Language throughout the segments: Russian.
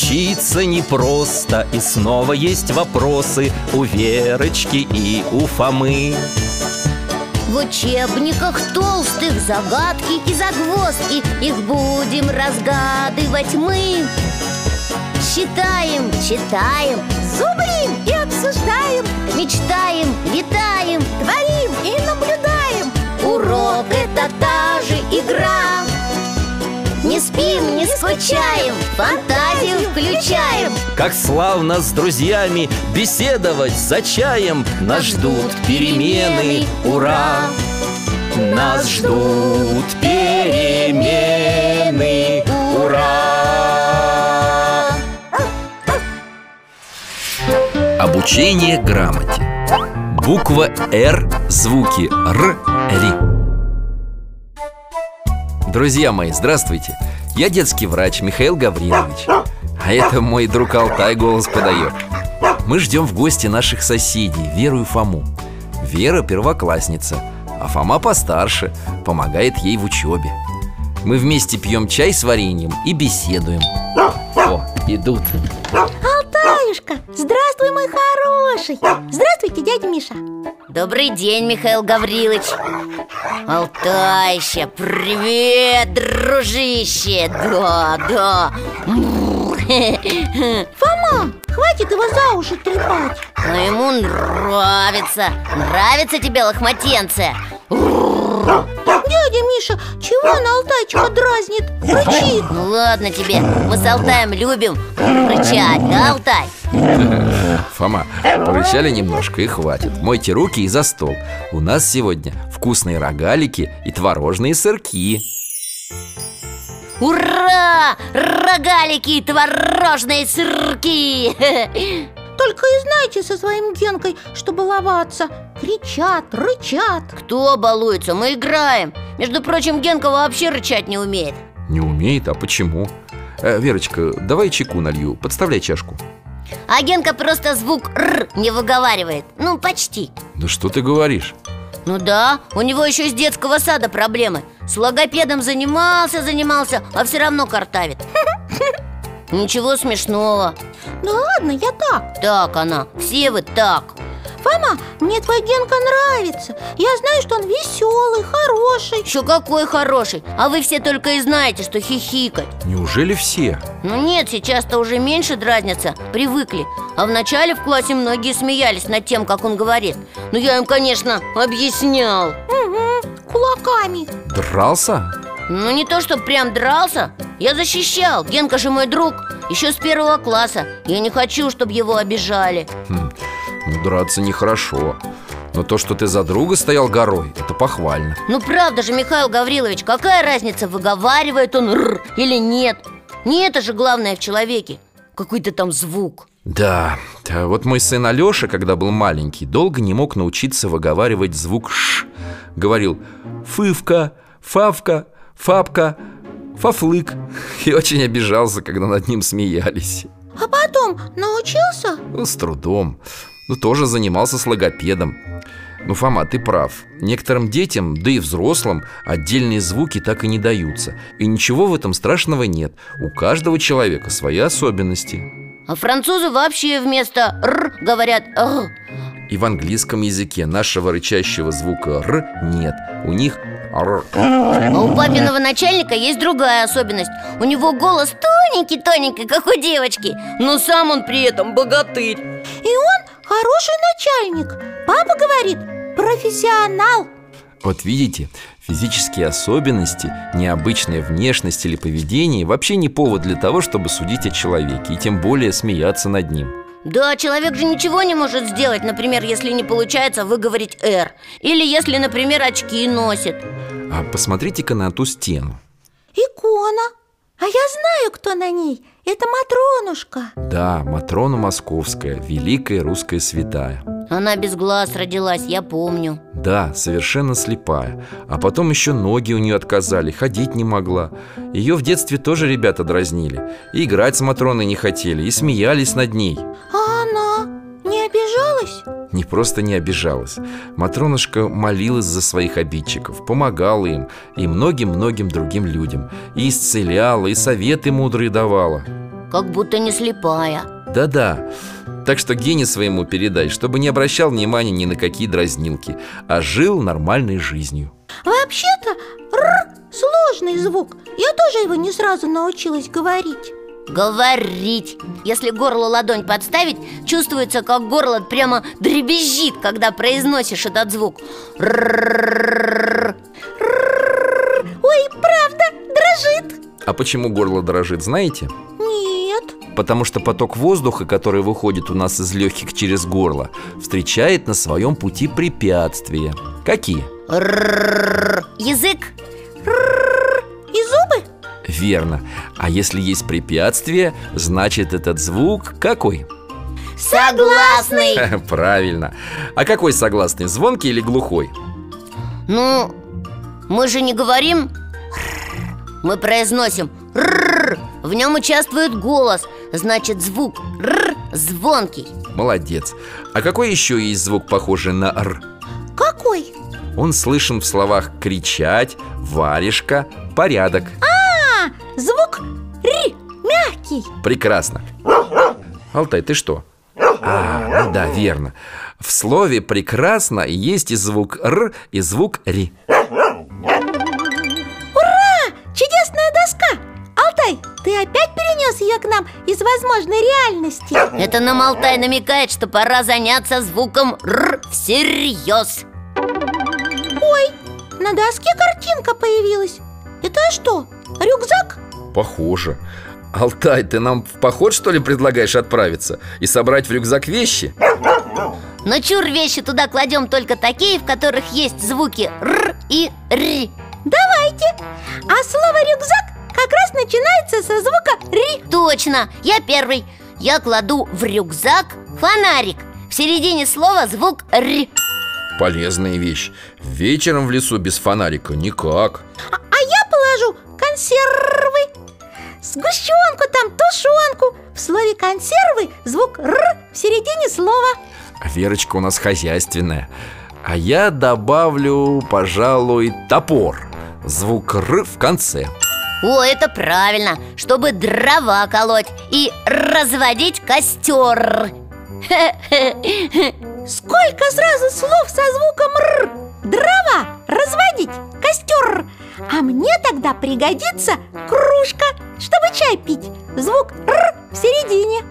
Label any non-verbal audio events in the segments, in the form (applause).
Учиться непросто И снова есть вопросы У Верочки и у Фомы. В учебниках толстых загадки и загвоздки Их будем разгадывать мы. Считаем, читаем, зубрим и обсуждаем Мечтаем, летаем, творим и наблюдаем. Урок — это та же игра. Не спим, не скучаем, фантазию включаем Как славно с друзьями беседовать за чаем. Нас ждут перемены, ура! Нас ждут перемены, ура! Обучение грамоте. Буква «Р», звуки «Р», «Ри» Друзья мои, здравствуйте! Я детский врач Михаил Гаврилович А это мой друг Алтай голос подает. Мы ждем в гости наших соседей, Веру и Фому. Вера первоклассница, а Фома постарше, помогает ей в учебе. Мы вместе пьем чай с вареньем и беседуем. О, идут. Алтаюшка, здравствуй, мой хороший. Здравствуйте, дядя Миша. Добрый день, Михаил Гаврилович. Алтайща, привет, дружище. Да, да (laughs) Фома, хватит его за уши трепать. Но ему нравится. Нравится тебе лохматенция Дядя Миша, чего он Алтайчика дразнит? Рычит Ну ладно тебе, мы с Алтаем любим. Рычать, да, Алтай? (laughs) Фома, порычали немножко и хватит. Мойте руки и за стол. У нас сегодня вкусные рогалики и творожные сырки Ура! Рогалики и творожные сырки! Только и знаете со своим Генкой, что баловаться Кричат, рычат Кто балуется? Мы играем Между прочим, Генка вообще рычать не умеет Не умеет, а почему? Э, Верочка, давай чайку налью, подставляй чашку А Генка просто звук «р» не выговаривает Ну, почти Да что ты говоришь? Ну да, у него еще с детского сада проблемы. С логопедом занимался, занимался, а все равно картавит. (laughs) Ничего смешного. Да ладно, я так. Так она, все вы так Фома, мне твой Генка нравится. Я знаю, что он веселый, хороший. Еще какой хороший? А вы все только и знаете, что хихикать. Неужели все? Ну нет, сейчас-то уже меньше дразнятся, привыкли. А в начале в классе многие смеялись над тем, как он говорит. Ну я им, конечно, объяснял. Угу, кулаками. Дрался? Ну не то, что прям дрался. Я защищал, Генка же мой друг. Еще с первого класса. Я не хочу, чтобы его обижали. Хм, ну драться нехорошо. Но то, что ты за друга стоял горой, это похвально. Ну правда же, Михаил Гаврилович, какая разница, выговаривает он «р» или нет? Не это же главное в человеке. Какой-то там звук. Да, вот мой сын Алеша, когда был маленький, долго не мог научиться выговаривать звук «ш» Говорил «фывка», «фавка», «фапка», «фафлык» И очень обижался, когда над ним смеялись. А потом научился? Ну, с трудом Ну, тоже занимался с логопедом Ну, Фома, ты прав. Некоторым детям, да и взрослым Отдельные звуки так и не даются. И ничего в этом страшного нет. У каждого человека свои особенности. А французы вообще вместо «р» говорят «р» И в английском языке нашего рычащего звука «р» нет. У них «р» А у папиного начальника есть другая особенность. У него голос тоненький-тоненький, как у девочки. Но сам он при этом богатырь И он хороший начальник. Папа говорит, профессионал. Вот видите, физические особенности, необычная внешность или поведение Вообще не повод для того, чтобы судить о человеке И тем более смеяться над ним. Да, человек же ничего не может сделать Например, если не получается выговорить «р» Или если, например, очки носит. А посмотрите-ка на ту стену. Икона. А я знаю, кто на ней Это Матронушка. Да, Матрона Московская, великая русская святая. Она без глаз родилась, я помню. Да, совершенно слепая. А потом еще ноги у нее отказали, ходить не могла. Ее в детстве тоже ребята дразнили. И играть с Матроной не хотели, и смеялись над ней. А? Не просто не обижалась. Матронушка молилась за своих обидчиков Помогала им и многим-многим другим людям И исцеляла, и советы мудрые давала. Как будто не слепая. Да-да. Так что Гене своему передай, чтобы не обращал внимания ни на какие дразнилки, а жил нормальной жизнью. Вообще-то «р» сложный звук. Я тоже его не сразу научилась говорить Говорить Если горло ладонь подставить Чувствуется, как горло прямо дребезжит Когда произносишь этот звук. Ой, правда, дрожит А почему горло дрожит, знаете? Нет Потому что поток воздуха, который выходит у нас из легких через горло, встречает на своем пути препятствия. Какие? Язык И зубы? Верно. А если есть препятствие, значит этот звук какой? Согласный (laughs) Правильно. А какой согласный, звонкий или глухой? Ну, мы же не говорим. Мы произносим «р». В нем участвует голос Значит, звук «р» звонкий Молодец. А какой еще есть звук, похожий на «р»? Какой? Он слышен в словах «кричать», «варежка», «порядок». А, звук «ри» мягкий Прекрасно. Алтай, ты что? А, ну да, верно. В слове «прекрасно» есть и звук «р», и звук «ри». Чудесная доска! Алтай, ты опять перенес ее к нам из возможной реальности? Это нам Алтай намекает, что пора заняться звуком «р» всерьез Ой, на доске картинка появилась Это что, рюкзак? Похоже. Алтай, ты нам в поход, что ли, предлагаешь отправиться? И собрать в рюкзак вещи? Но чур вещи туда кладем только такие, в которых есть звуки «р» и «ри» Давайте! А слово «рюкзак» как раз начинается со звука «ри» Точно, я первый Я кладу в рюкзак фонарик В середине слова звук «р» Полезная вещь. Вечером в лесу без фонарика никак. А, а я положу консервы Сгущенку там, тушенку В слове «консервы» звук «р» в середине слова А Верочка у нас хозяйственная. А я добавлю, пожалуй, топор. Звук «р» в конце. О, это правильно, чтобы дрова колоть и разводить костер (laughs) Сколько сразу слов со звуком «р» Дрова, разводить, костер А мне тогда пригодится кружка, чтобы чай пить Звук «р» в середине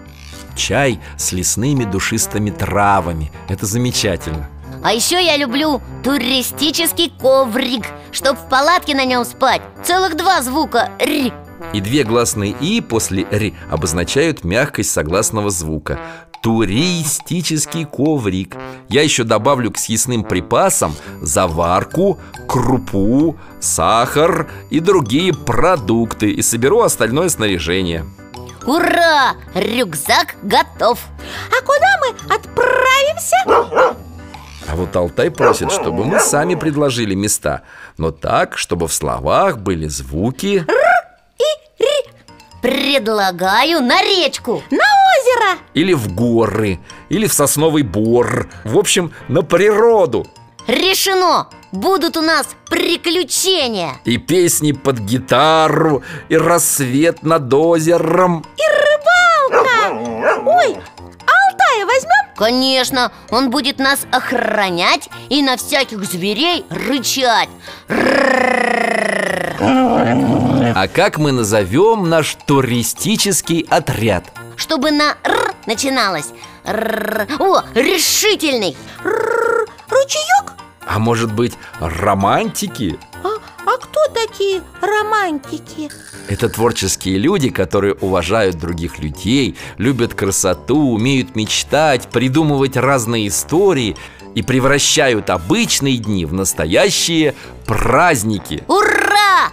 Чай с лесными душистыми травами. Это замечательно. А еще я люблю туристический коврик Чтоб в палатке на нем спать Целых два звука «р» И две гласные «и» после «ри» обозначают мягкость согласного звука. Туристический коврик. Я еще добавлю к съестным припасам заварку, крупу, сахар и другие продукты И соберу остальное снаряжение. Ура! Рюкзак готов. А куда мы отправимся? А вот Алтай просит, чтобы мы сами предложили места Но так, чтобы в словах были звуки Предлагаю на речку. На озеро. Или в горы, или в сосновый бор. В общем, на природу. Решено! Будут у нас приключения. И песни под гитару, и рассвет над озером. Ой, а Алтая возьмем? Конечно, он будет нас охранять и на всяких зверей рычать А как мы назовем наш туристический отряд? Чтобы на «р» начиналось «р». О, решительный Ручеек? А может быть, романтики? А, а кто такие романтики? Это творческие люди, которые уважают других людей, любят красоту, умеют мечтать, придумывать разные истории и превращают обычные дни в настоящие праздники. Ура!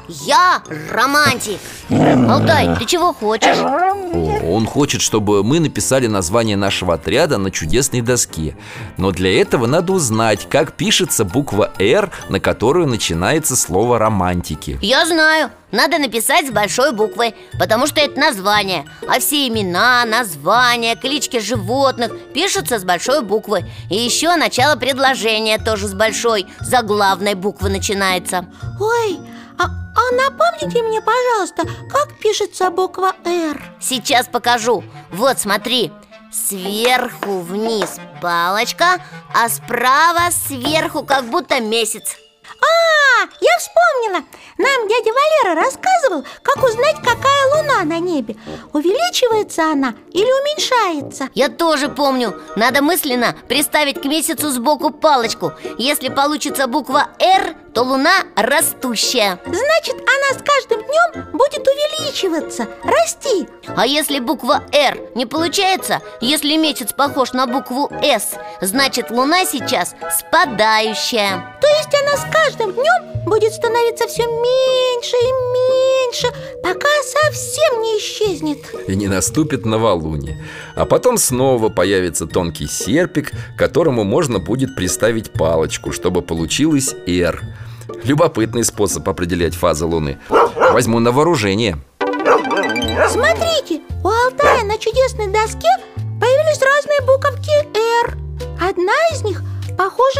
Я романтик. Алтай, ты чего хочешь? О, Он хочет, чтобы мы написали название нашего отряда на чудесной доске. Но для этого надо узнать, как пишется буква «Р», на которую начинается слово «романтики» Я знаю, надо написать с большой буквы Потому что это название. А все имена, названия, клички животных Пишутся с большой буквы. И еще начало предложения тоже с большой. Заглавной буквы начинается. Ой, А, а напомните мне, пожалуйста, как пишется буква «Р»? Сейчас покажу. Вот смотри. Сверху вниз палочка А справа сверху как будто месяц А, я вспомнила. Нам дядя Валера рассказывал, как узнать, какая луна на небе. Увеличивается она или уменьшается? Я тоже помню. Надо мысленно приставить к месяцу сбоку палочку. Если получится буква «Р», то луна растущая. Значит, она с каждым днем будет увеличиваться, расти. А если буква «Р» не получается, если месяц похож на букву «С», значит луна сейчас спадающая. То есть она с каждым днем будет становиться все меньше и меньше, пока совсем не исчезнет. И не наступит новолуние. А потом снова появится тонкий серпик К которому можно будет приставить палочку Чтобы получилось «Р» Любопытный способ определять фазы Луны. Возьму на вооружение. Смотрите, у Алтая на чудесной доске появились разные буковки «Р» Одна из них похожа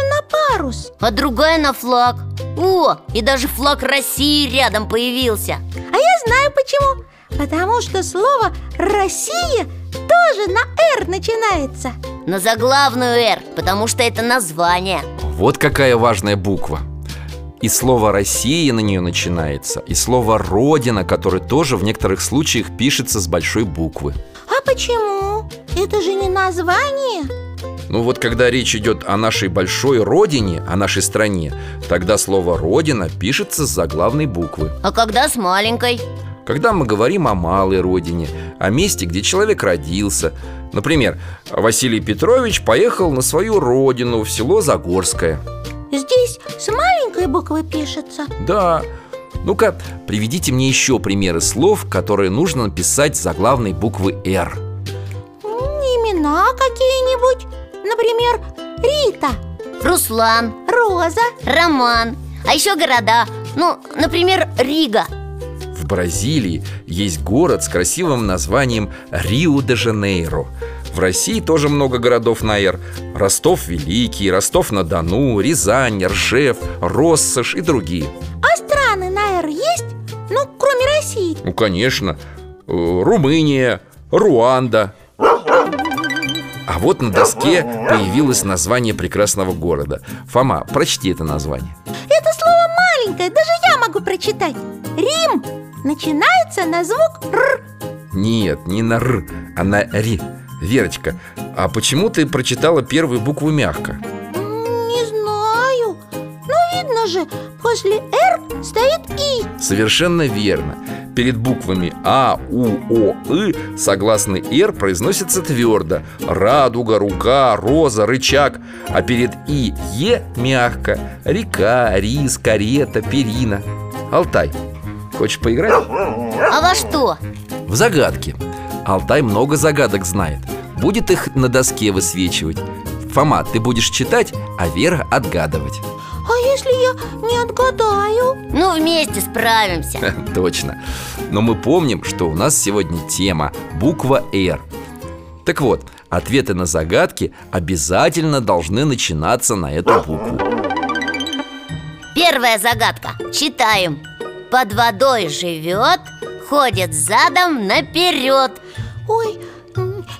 парус А другая на флаг. О, и даже флаг России рядом появился. А я знаю почему. Потому что слово «Россия» тоже на «Р» начинается. На заглавную «Р», потому что это название. Вот какая важная буква. И слово «Россия» на нее начинается И слово «Родина», которое тоже в некоторых случаях пишется с большой буквы. А почему? Это же не название Ну вот когда речь идет о нашей большой родине, о нашей стране Тогда слово «Родина» пишется с заглавной буквы. А когда с маленькой? Когда мы говорим о малой родине, о месте, где человек родился. Например, Василий Петрович поехал на свою родину в село Загорское. Здесь с маленькой буквы пишется. Да, ну-ка, приведите мне еще примеры слов, которые нужно написать заглавной буквы «Р» Имена какие-нибудь Например, Рита, Руслан, Роза. Роман. А еще города. Ну, например, Рига. В Бразилии есть город с красивым названием Рио-де-Жанейро. В России тоже много городов на «Р» Ростов Великий, Ростов-на-Дону, Рязань, Ржев, Россошь и другие. А страны на «Р» есть? Ну, кроме России. Ну, конечно, э, Румыния, Руанда А вот на доске появилось название прекрасного города. Фома, прочти это название. Это слово маленькое, даже я могу прочитать. Рим. Начинается на звук «р» Нет, не на «р», а на «ри» Верочка, а почему ты прочитала первую букву мягко? Не знаю. Но видно же, после «р» стоит «и» Совершенно верно. Перед буквами А, У, О, И согласный «р» произносится твердо Радуга, рука, роза, рычаг. А перед И, Е мягко. Река, рис, карета, перина. Алтай, хочешь поиграть? А во что? В загадки. Алтай много загадок знает. Будет их на доске высвечивать. Фома, ты будешь читать, а Вера отгадывать А если я не отгадаю? Ну, вместе справимся. Точно. Но мы помним, что у нас сегодня тема буква «Р» Так вот, ответы на загадки обязательно должны начинаться на эту букву. Первая загадка. Читаем. Под водой живет Ходит задом наперед Ой,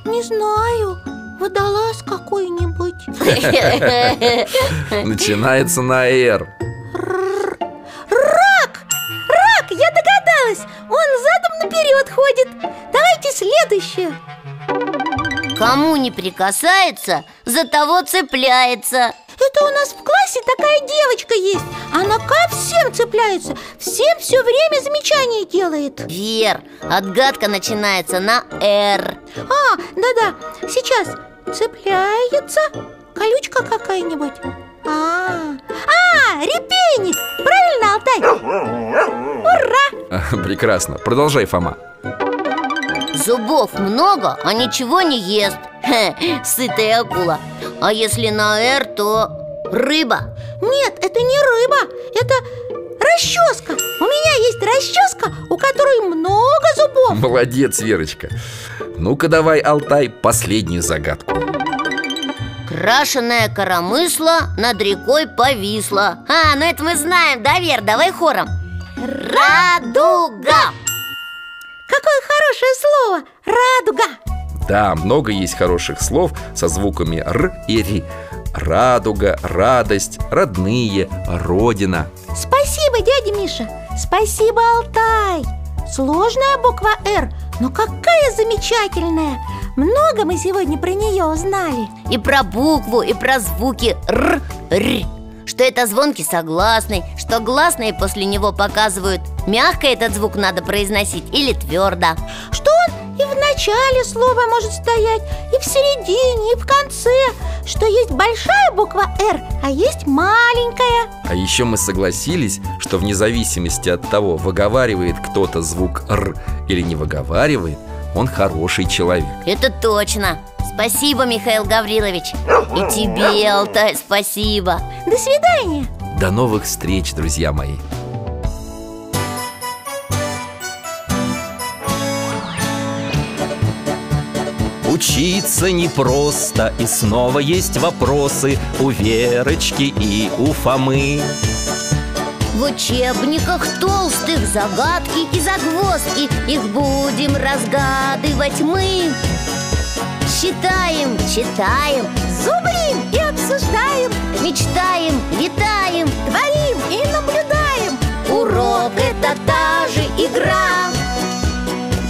не знаю Водолаз какой-нибудь. (laughs) Начинается на «Р» Рак! Рак, я догадалась! Он задом наперед ходит. Давайте следующее. Кому не прикасается, за того цепляется Это у нас в классе такая девочка есть. Она ко всем цепляется Всем все время замечания делает. Вер, отгадка начинается на «Р» А, да-да, сейчас. Цепляется Колючка какая-нибудь. А, а, репейник! Правильно, Алтай? Ура! (laughs) Прекрасно, продолжай, Фома. Зубов много, а ничего не ест Хе, Сытая акула. А если на «Р», то рыба. Нет, это не рыба, это расческа. У меня есть расческа, у которой много зубов. Молодец, Верочка. Ну-ка давай, Алтай, последнюю загадку. Крашеная коромысла над рекой повисла. А, ну это мы знаем, да, Вер, давай хором. Радуга! Какое хорошее слово! Радуга! Да, много есть хороших слов со звуками «р» и «ри» Радуга, радость, родные, родина. Спасибо, дядя Миша. Спасибо, Алтай. Сложная буква «Р», но какая замечательная. Много мы сегодня про нее узнали. И про букву, и про звуки «р», «р» Что это звонкий согласный Что гласные после него показывают Мягко этот звук надо произносить или твердо. Что он и в начале слова может стоять И в середине, и в конце Что есть большая буква «Р», а есть маленькая. А еще мы согласились, что вне зависимости от того, выговаривает кто-то звук «р» или не выговаривает Он хороший человек. Это точно. Спасибо, Михаил Гаврилович. И тебе, Алтай, спасибо. До свидания. До новых встреч, друзья мои Учиться непросто, и снова есть вопросы У Верочки и у Фомы. В учебниках толстых загадки и загвоздки Их будем разгадывать мы. Считаем, читаем, Зубрим и обсуждаем мечтаем, летаем Творим и наблюдаем. Урок это та же игра